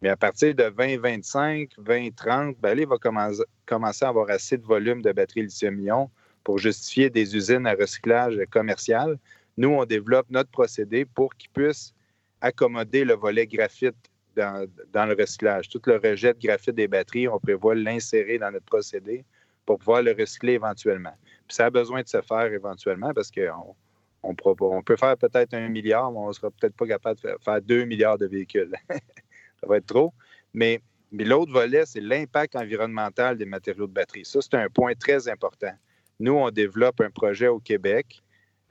Mais à partir de 2025, 2030, ben il va commencer, à avoir assez de volume de batteries lithium-ion pour justifier des usines à recyclage commercial. Nous, on développe notre procédé pour qu'ils puissent accommoder le volet graphite dans, le recyclage. Tout le rejet de graphite des batteries, on prévoit l'insérer dans notre procédé pour pouvoir le recycler éventuellement. Ça a besoin de se faire éventuellement parce qu'on on, peut faire peut-être un milliard, mais on ne sera peut-être pas capable de faire, deux milliards de véhicules. <laughs> ça va être trop. Mais, mais l'autre volet, c'est l'impact environnemental des matériaux de batterie. Ça, c'est un point très important. Nous, on développe un projet au Québec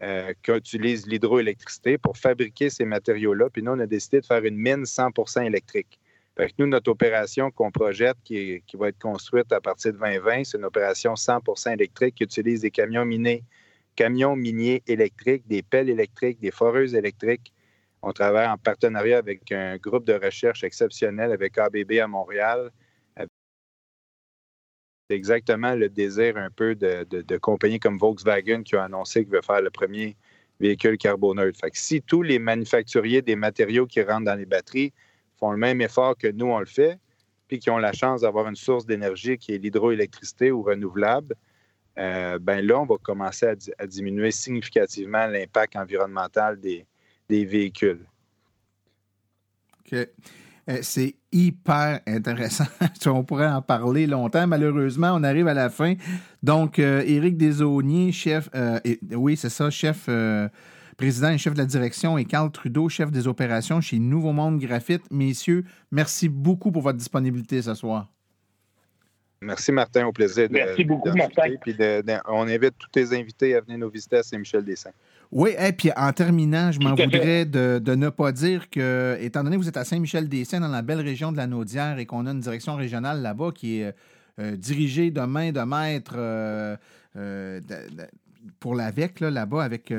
euh, qui utilise l'hydroélectricité pour fabriquer ces matériaux-là. Puis nous, on a décidé de faire une mine 100% électrique. Nous, notre opération qu'on projette, qui, va être construite à partir de 2020, c'est une opération 100% électrique qui utilise des camions minés, camions miniers électriques, des pelles électriques, des foreuses électriques. On travaille en partenariat avec un groupe de recherche exceptionnel avec ABB à Montréal, c'est exactement le désir un peu de, compagnies comme Volkswagen qui ont annoncé qu'ils veulent faire le premier véhicule carboneutre. Fait que si tous les manufacturiers des matériaux qui rentrent dans les batteries font le même effort que nous, on le fait, puis qui ont la chance d'avoir une source d'énergie qui est l'hydroélectricité ou renouvelable, euh, ben là, on va commencer à, diminuer significativement l'impact environnemental des, des véhicules. OK. Euh, c'est hyper intéressant. <laughs> on pourrait en parler longtemps. Malheureusement, on arrive à la fin. Donc, euh, Éric Desauniers, chef, euh, oui, c'est ça, chef, président et chef de la direction, et Carl Trudeau, chef des opérations chez Nouveau Monde Graphite. Messieurs, merci beaucoup pour votre disponibilité ce soir. Merci, Martin. Au plaisir. De, merci beaucoup, Martin. Puis on invite tous les invités à venir nous visiter à Saint-Michel-des-Saints. Oui, et puis en terminant, je m'en voudrais de, ne pas dire que, étant donné que vous êtes à Saint-Michel-des-Saints, dans la belle région de la Naudière, et qu'on a une direction régionale là-bas qui est euh, dirigée de main de maître euh, euh, pour l'AVEC, là-bas, avec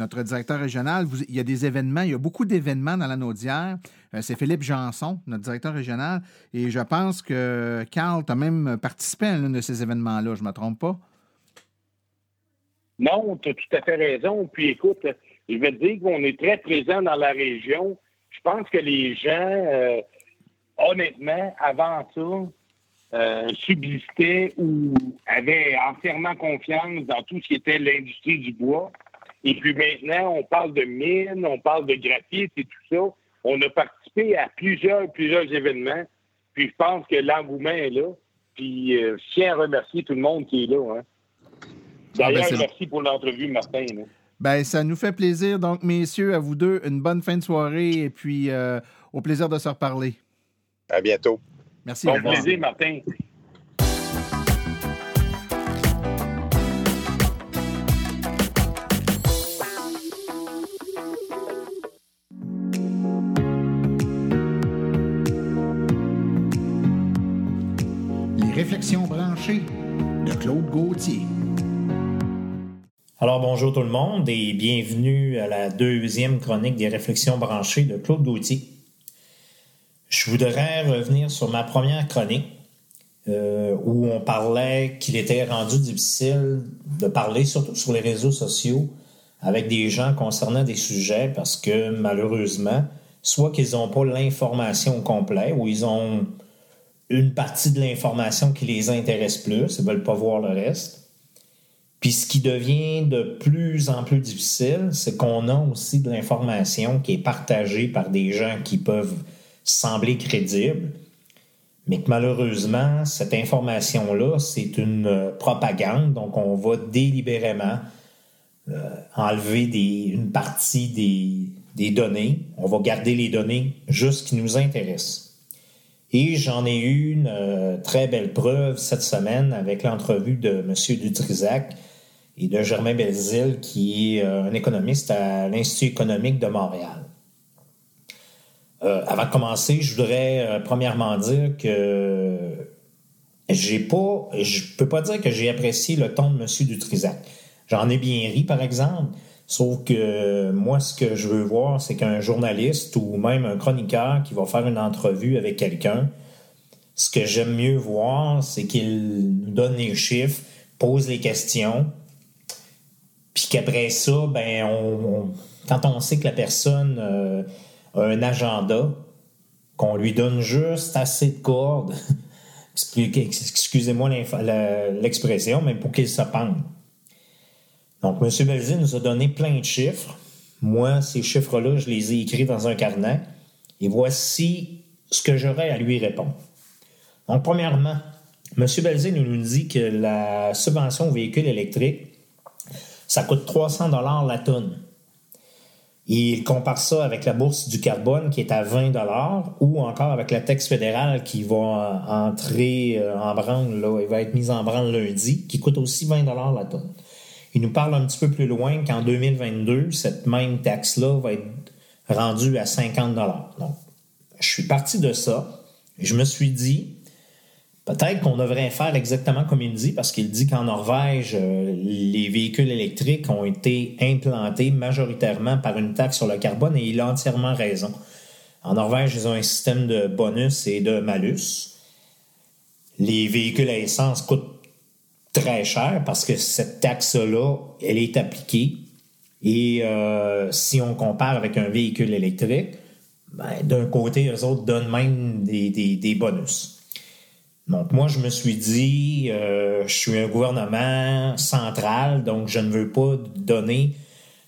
notre directeur régional, il y a des événements, il y a beaucoup d'événements dans la Naudière. C'est Philippe Janson, notre directeur régional, et je pense que Carl, tu as même participé à l'un de ces événements-là, je ne me trompe pas? Non, tu as tout à fait raison. Puis écoute, je vais te dire qu'on est très présent dans la région. Je pense que les gens, euh, honnêtement, avant ça, euh, subsistaient ou avaient entièrement confiance dans tout ce qui était l'industrie du bois. Et puis maintenant, on parle de mines, on parle de graphite et tout ça. On a participé à plusieurs, plusieurs événements. Puis je pense que l'engouement est là. Puis euh, je tiens à remercier tout le monde qui est là. Hein. Ah, ben, D'ailleurs, merci pour l'entrevue, Martin. Ben, ça nous fait plaisir. Donc, messieurs, à vous deux, une bonne fin de soirée et puis euh, au plaisir de se reparler. À bientôt. Merci. Bon plaisir, Martin. Les réflexions branchées de Claude Gauthier. Alors bonjour tout le monde et bienvenue à la deuxième chronique des réflexions branchées de Claude Gauthier. Je voudrais revenir sur ma première chronique euh, où on parlait qu'il était rendu difficile de parler, surtout sur les réseaux sociaux, avec des gens concernant des sujets parce que malheureusement, soit qu'ils n'ont pas l'information complète ou ils ont une partie de l'information qui les intéresse plus, ils ne veulent pas voir le reste. Puis ce qui devient de plus en plus difficile, c'est qu'on a aussi de l'information qui est partagée par des gens qui peuvent sembler crédibles, mais que malheureusement, cette information-là, c'est une euh, propagande, donc on va délibérément euh, enlever une partie des, des données, on va garder les données juste qui nous intéressent. Et j'en ai eu une euh, très belle preuve cette semaine avec l'entrevue de M. Dutrisac et de Germain Belzile, qui est euh, un économiste à l'Institut économique de Montréal. Euh, avant de commencer, je voudrais premièrement dire que j'ai pas, je peux pas dire que j'ai apprécié le ton de M. Dutrisac. J'en ai bien ri, par exemple, Sauf que moi, ce que je veux voir, c'est qu'un journaliste ou même un chroniqueur qui va faire une entrevue avec quelqu'un, ce que j'aime mieux voir, c'est qu'il nous donne les chiffres, pose les questions, puis qu'après ça, ben, quand on sait que la personne euh, a un agenda, qu'on lui donne juste assez de cordes, <laughs> excusez-moi l'expression, mais pour qu'il se. Donc, M. Belzile nous a donné plein de chiffres. Moi, ces chiffres-là, je les ai écrits dans un carnet. Et voici ce que j'aurais à lui répondre. Donc, premièrement, M. Belzile nous dit que la subvention aux véhicules électriques, ça coûte 300 dollars la tonne. Il compare ça avec la bourse du carbone qui est à 20 dollars ou encore avec la taxe fédérale qui va entrer euh, en branle, là, va être mise en branle lundi, qui coûte aussi 20 dollars la tonne. Il nous parle un petit peu plus loin qu'en 2022, cette même taxe-là va être rendue à 50 Donc, je suis parti de ça. Je me suis dit, peut-être qu'on devrait faire exactement comme il dit, parce qu'il dit qu'en Norvège, euh, les véhicules électriques ont été implantés majoritairement par une taxe sur le carbone et il a entièrement raison. En Norvège, ils ont un système de bonus et de malus. Les véhicules à essence coûtent très cher parce que cette taxe-là, elle est appliquée. Et euh, si on compare avec un véhicule électrique, ben, d'un côté, eux autres donnent même des, des, bonus. Donc moi, je me suis dit, euh, je suis un gouvernement central, donc je ne veux pas donner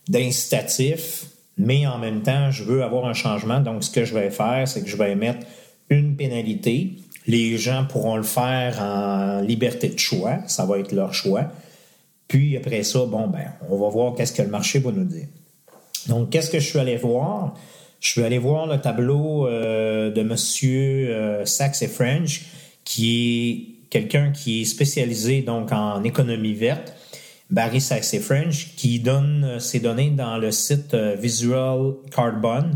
d'incitatif, mais en même temps, je veux avoir un changement. Donc ce que je vais faire, c'est que je vais mettre une pénalité les gens pourront le faire en liberté de choix, ça va être leur choix. Puis après ça, bon, ben, on va voir qu'est-ce que le marché va nous dire. Donc, qu'est-ce que je suis allé voir? Je suis allé voir le tableau euh, de M. Euh, Sachs et French, qui est quelqu'un qui est spécialisé donc en économie verte. Barry Sachs et French, qui donne ses données dans le site euh, Visual Carbon,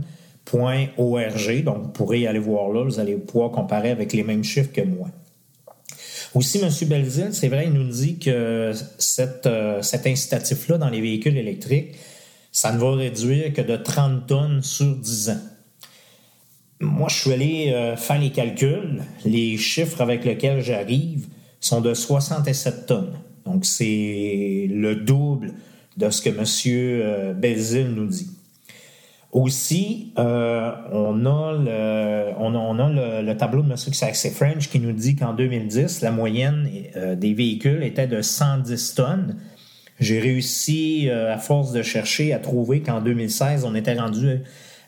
.org. Donc, vous pourrez aller voir là, vous allez pouvoir comparer avec les mêmes chiffres que moi. Aussi, M. Belzile, c'est vrai, il nous dit que cette, euh, cet incitatif-là dans les véhicules électriques, ça ne va réduire que de 30 tonnes sur 10 ans. Moi, je suis allé euh, faire les calculs. Les chiffres avec lesquels j'arrive sont de 67 tonnes. Donc, c'est le double de ce que M. Euh, Belzile nous dit. Aussi, euh, on a, le, tableau de M. Saxey French qui nous dit qu'en 2010, la moyenne euh, des véhicules était de 110 tonnes. J'ai réussi, euh, à force de chercher, à trouver qu'en 2016, on était rendu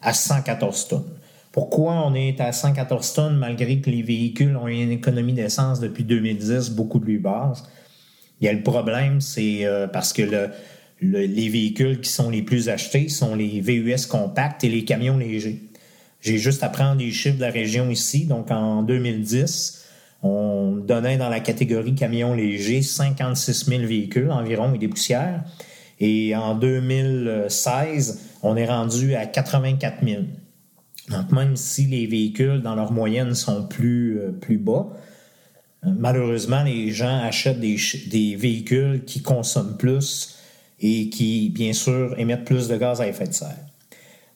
à 114 tonnes. Pourquoi on est à 114 tonnes malgré que les véhicules ont une économie d'essence depuis 2010 beaucoup plus basse? Il y a le problème, c'est parce que le, les véhicules qui sont les plus achetés sont les VUS compacts et les camions légers. J'ai juste à prendre les chiffres de la région ici. Donc, en 2010, on donnait dans la catégorie camions légers 56 000 véhicules environ et des poussières. Et en 2016, on est rendu à 84 000. Donc, même si les véhicules dans leur moyenne sont plus, euh, plus bas, euh, malheureusement, les gens achètent des, des véhicules qui consomment plus et qui, bien sûr, émettent plus de gaz à effet de serre.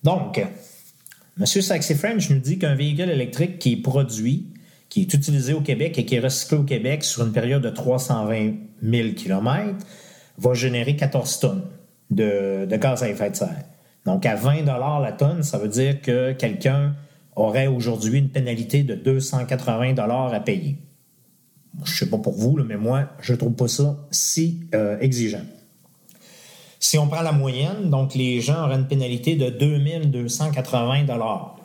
Donc, M. Saxy French nous dit qu'un véhicule électrique qui est produit, qui est utilisé au Québec et qui est recyclé au Québec sur une période de 320 000 km va générer 14 tonnes de, gaz à effet de serre. Donc, à 20 la tonne, ça veut dire que quelqu'un aurait aujourd'hui une pénalité de 280 à payer. Je ne sais pas pour vous, mais moi, je ne trouve pas ça si euh, exigeant. Si on prend la moyenne, donc les gens auraient une pénalité de 2280 dollars.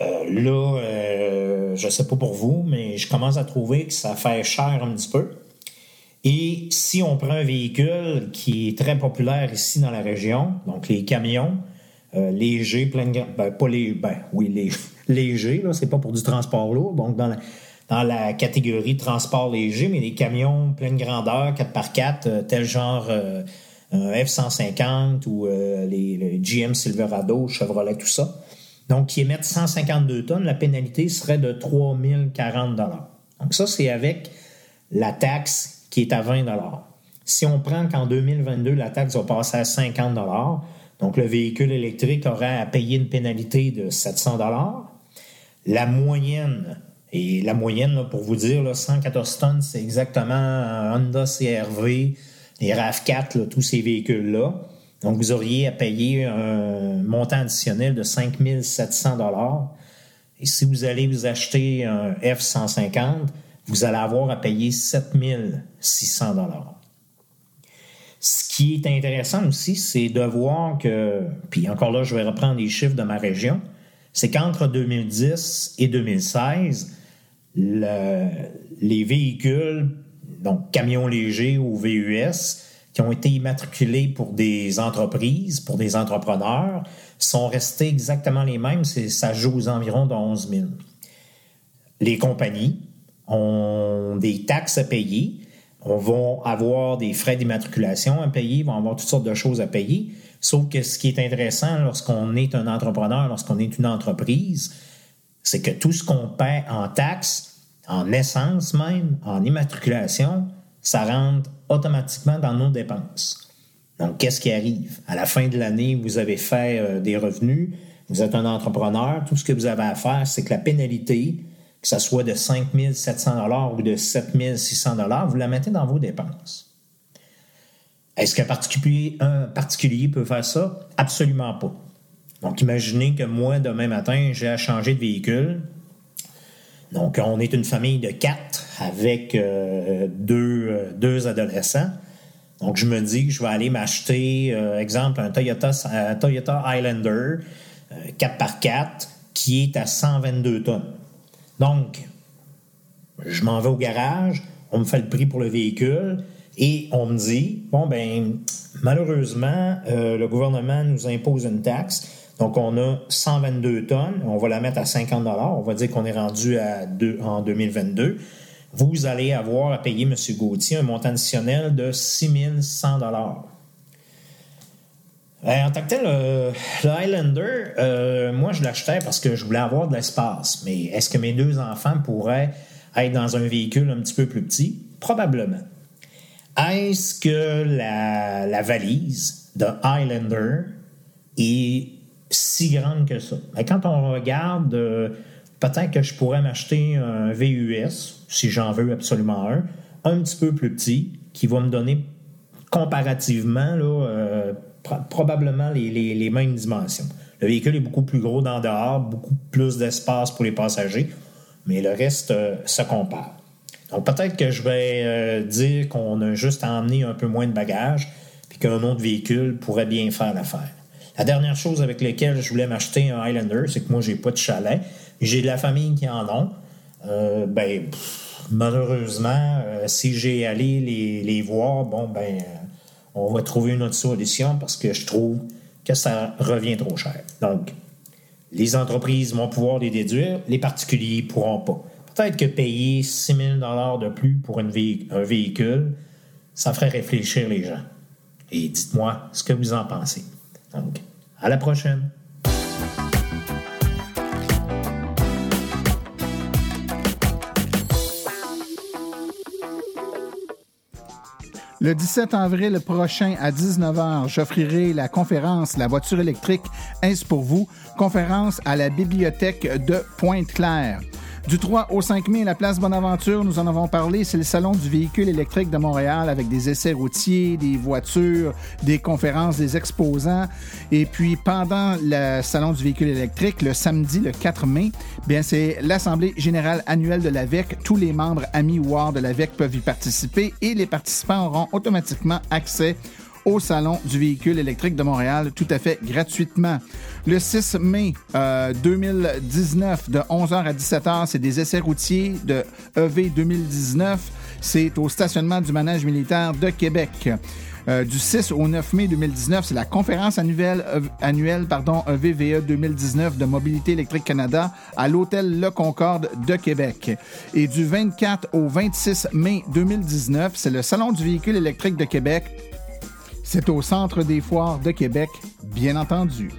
Euh, là, euh, je ne sais pas pour vous, mais je commence à trouver que ça fait cher un petit peu. Et si on prend un véhicule qui est très populaire ici dans la région, donc les camions euh, légers, plein de ben, pas les, ben, oui, les, <laughs> léger, là, c'est pas pour du transport lourd. Donc, dans la, dans la catégorie transport léger, mais les camions pleine grandeur, 4x4, tel genre un F-150 ou les, les, GM Silverado, Chevrolet, tout ça. Donc, qui émettent 152 tonnes, la pénalité serait de 3040 Donc, ça, c'est avec la taxe qui est à 20 Si on prend qu'en 2022, la taxe va passer à 50 donc le véhicule électrique aurait à payer une pénalité de 700 La moyenne, et la moyenne, pour vous dire, 114 tonnes, c'est exactement un Honda CRV, les RAV4, tous ces véhicules-là. Donc, vous auriez à payer un montant additionnel de 5 700 Et si vous allez vous acheter un F-150, vous allez avoir à payer 7 600 Ce qui est intéressant aussi, c'est de voir que, puis encore là, je vais reprendre les chiffres de ma région, c'est qu'entre 2010 et 2016, les véhicules, donc camions légers ou VUS, qui ont été immatriculés pour des entreprises, pour des entrepreneurs, sont restés exactement les mêmes. Ça joue aux environs de 11 000. Les compagnies ont des taxes à payer, on va avoir des frais d'immatriculation à payer, vont avoir toutes sortes de choses à payer. Sauf que ce qui est intéressant lorsqu'on est un entrepreneur, lorsqu'on est une entreprise, c'est que tout ce qu'on paie en taxes, en essence même, en immatriculation, ça rentre automatiquement dans nos dépenses. Donc, qu'est-ce qui arrive? À la fin de l'année, vous avez fait euh, des revenus, vous êtes un entrepreneur, tout ce que vous avez à faire, c'est que la pénalité, que ce soit de 5 700 ou de 7 600 vous la mettez dans vos dépenses. Est-ce qu'un particulier, particulier peut faire ça? Absolument pas. Donc, imaginez que moi, demain matin, j'ai à changer de véhicule. Donc, on est une famille de quatre avec euh, deux, euh, deux, adolescents. Donc, je me dis que je vais aller m'acheter, euh, exemple, un Toyota, Toyota Highlander 4x4 qui est à 122 tonnes. Donc, je m'en vais au garage, on me fait le prix pour le véhicule et on me dit, bon, ben, malheureusement, le gouvernement nous impose une taxe donc, on a 122 tonnes. On va la mettre à 50 On va dire qu'on est rendu à en 2022. Vous allez avoir à payer, M. Gauthier, un montant additionnel de 6 100 en tant que tel, le, Highlander, euh, moi, je l'achetais parce que je voulais avoir de l'espace. Mais est-ce que mes deux enfants pourraient être dans un véhicule un petit peu plus petit? Probablement. Est-ce que la, la valise de Highlander est si grande que ça. Mais quand on regarde, euh, peut-être que je pourrais m'acheter un VUS, si j'en veux absolument un, un petit peu plus petit, qui va me donner comparativement euh, probablement les, mêmes dimensions. Le véhicule est beaucoup plus gros dans dehors, beaucoup plus d'espace pour les passagers, mais le reste euh, se compare. Donc peut-être que je vais dire qu'on a juste à emmener un peu moins de bagages, puis qu'un autre véhicule pourrait bien faire l'affaire. La dernière chose avec laquelle je voulais m'acheter un Highlander, c'est que moi, j'ai pas de chalet. J'ai de la famille qui en ont. Euh, ben, malheureusement, euh, si j'ai allé les, les, voir, bon, ben, euh, on va trouver une autre solution parce que je trouve que ça revient trop cher. Donc, les entreprises vont pouvoir les déduire, les particuliers ne pourront pas. Peut-être que payer 6 000 de plus pour un véhicule, ça ferait réfléchir les gens. Et dites-moi ce que vous en pensez. Donc, à la prochaine. Le 17 avril prochain à 19h, j'offrirai la conférence La voiture électrique, est-ce pour vous? Conférence à la bibliothèque de Pointe-Claire. Du 3 au 5 mai, la place Bonaventure, nous en avons parlé, c'est le salon du véhicule électrique de Montréal avec des essais routiers, des voitures, des conférences, des exposants. Et puis pendant le salon du véhicule électrique, le samedi, le 4 mai, bien c'est l'assemblée générale annuelle de l'AVEC. Tous les membres amis ou de l'AVEC peuvent y participer et les participants auront automatiquement accès au Salon du véhicule électrique de Montréal tout à fait gratuitement. Le 6 mai 2019, euh, de 11h à 17h, c'est des essais routiers de EV 2019. C'est au stationnement du manège militaire de Québec. Euh, du 6 au 9 mai 2019, c'est la conférence annuelle, euh, annuelle EVVE 2019 de Mobilité électrique Canada à l'hôtel Le Concorde de Québec. Et du 24 au 26 mai 2019, c'est le Salon du véhicule électrique de Québec. C'est au Centre des foires de Québec, bien entendu.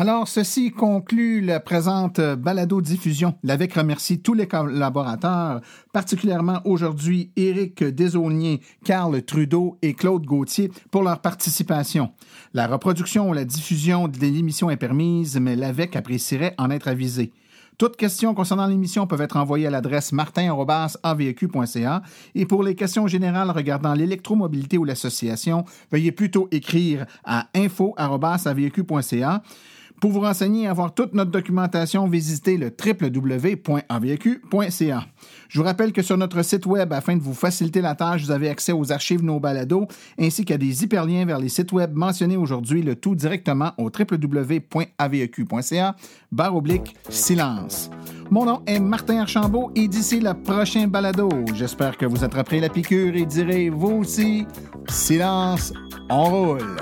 Alors, ceci conclut la présente balado-diffusion. L'AVEC remercie tous les collaborateurs, particulièrement aujourd'hui Éric Desaulniers, Carl Trudeau et Claude Gauthier pour leur participation. La reproduction ou la diffusion de l'émission est permise, mais l'AVEC apprécierait en être avisé. Toutes questions concernant l'émission peuvent être envoyées à l'adresse martin.aveq.ca et pour les questions générales regardant l'électromobilité ou l'association, veuillez plutôt écrire à info.aveq.ca. Pour vous renseigner et avoir toute notre documentation, visitez le www.avq.ca. Je vous rappelle que sur notre site web, afin de vous faciliter la tâche, vous avez accès aux archives Nos Balados ainsi qu'à des hyperliens vers les sites web mentionnés aujourd'hui, le tout directement au www.aveq.ca barre oblique silence. Mon nom est Martin Archambault et d'ici le prochain balado, j'espère que vous attraperez la piqûre et direz vous aussi silence, on roule.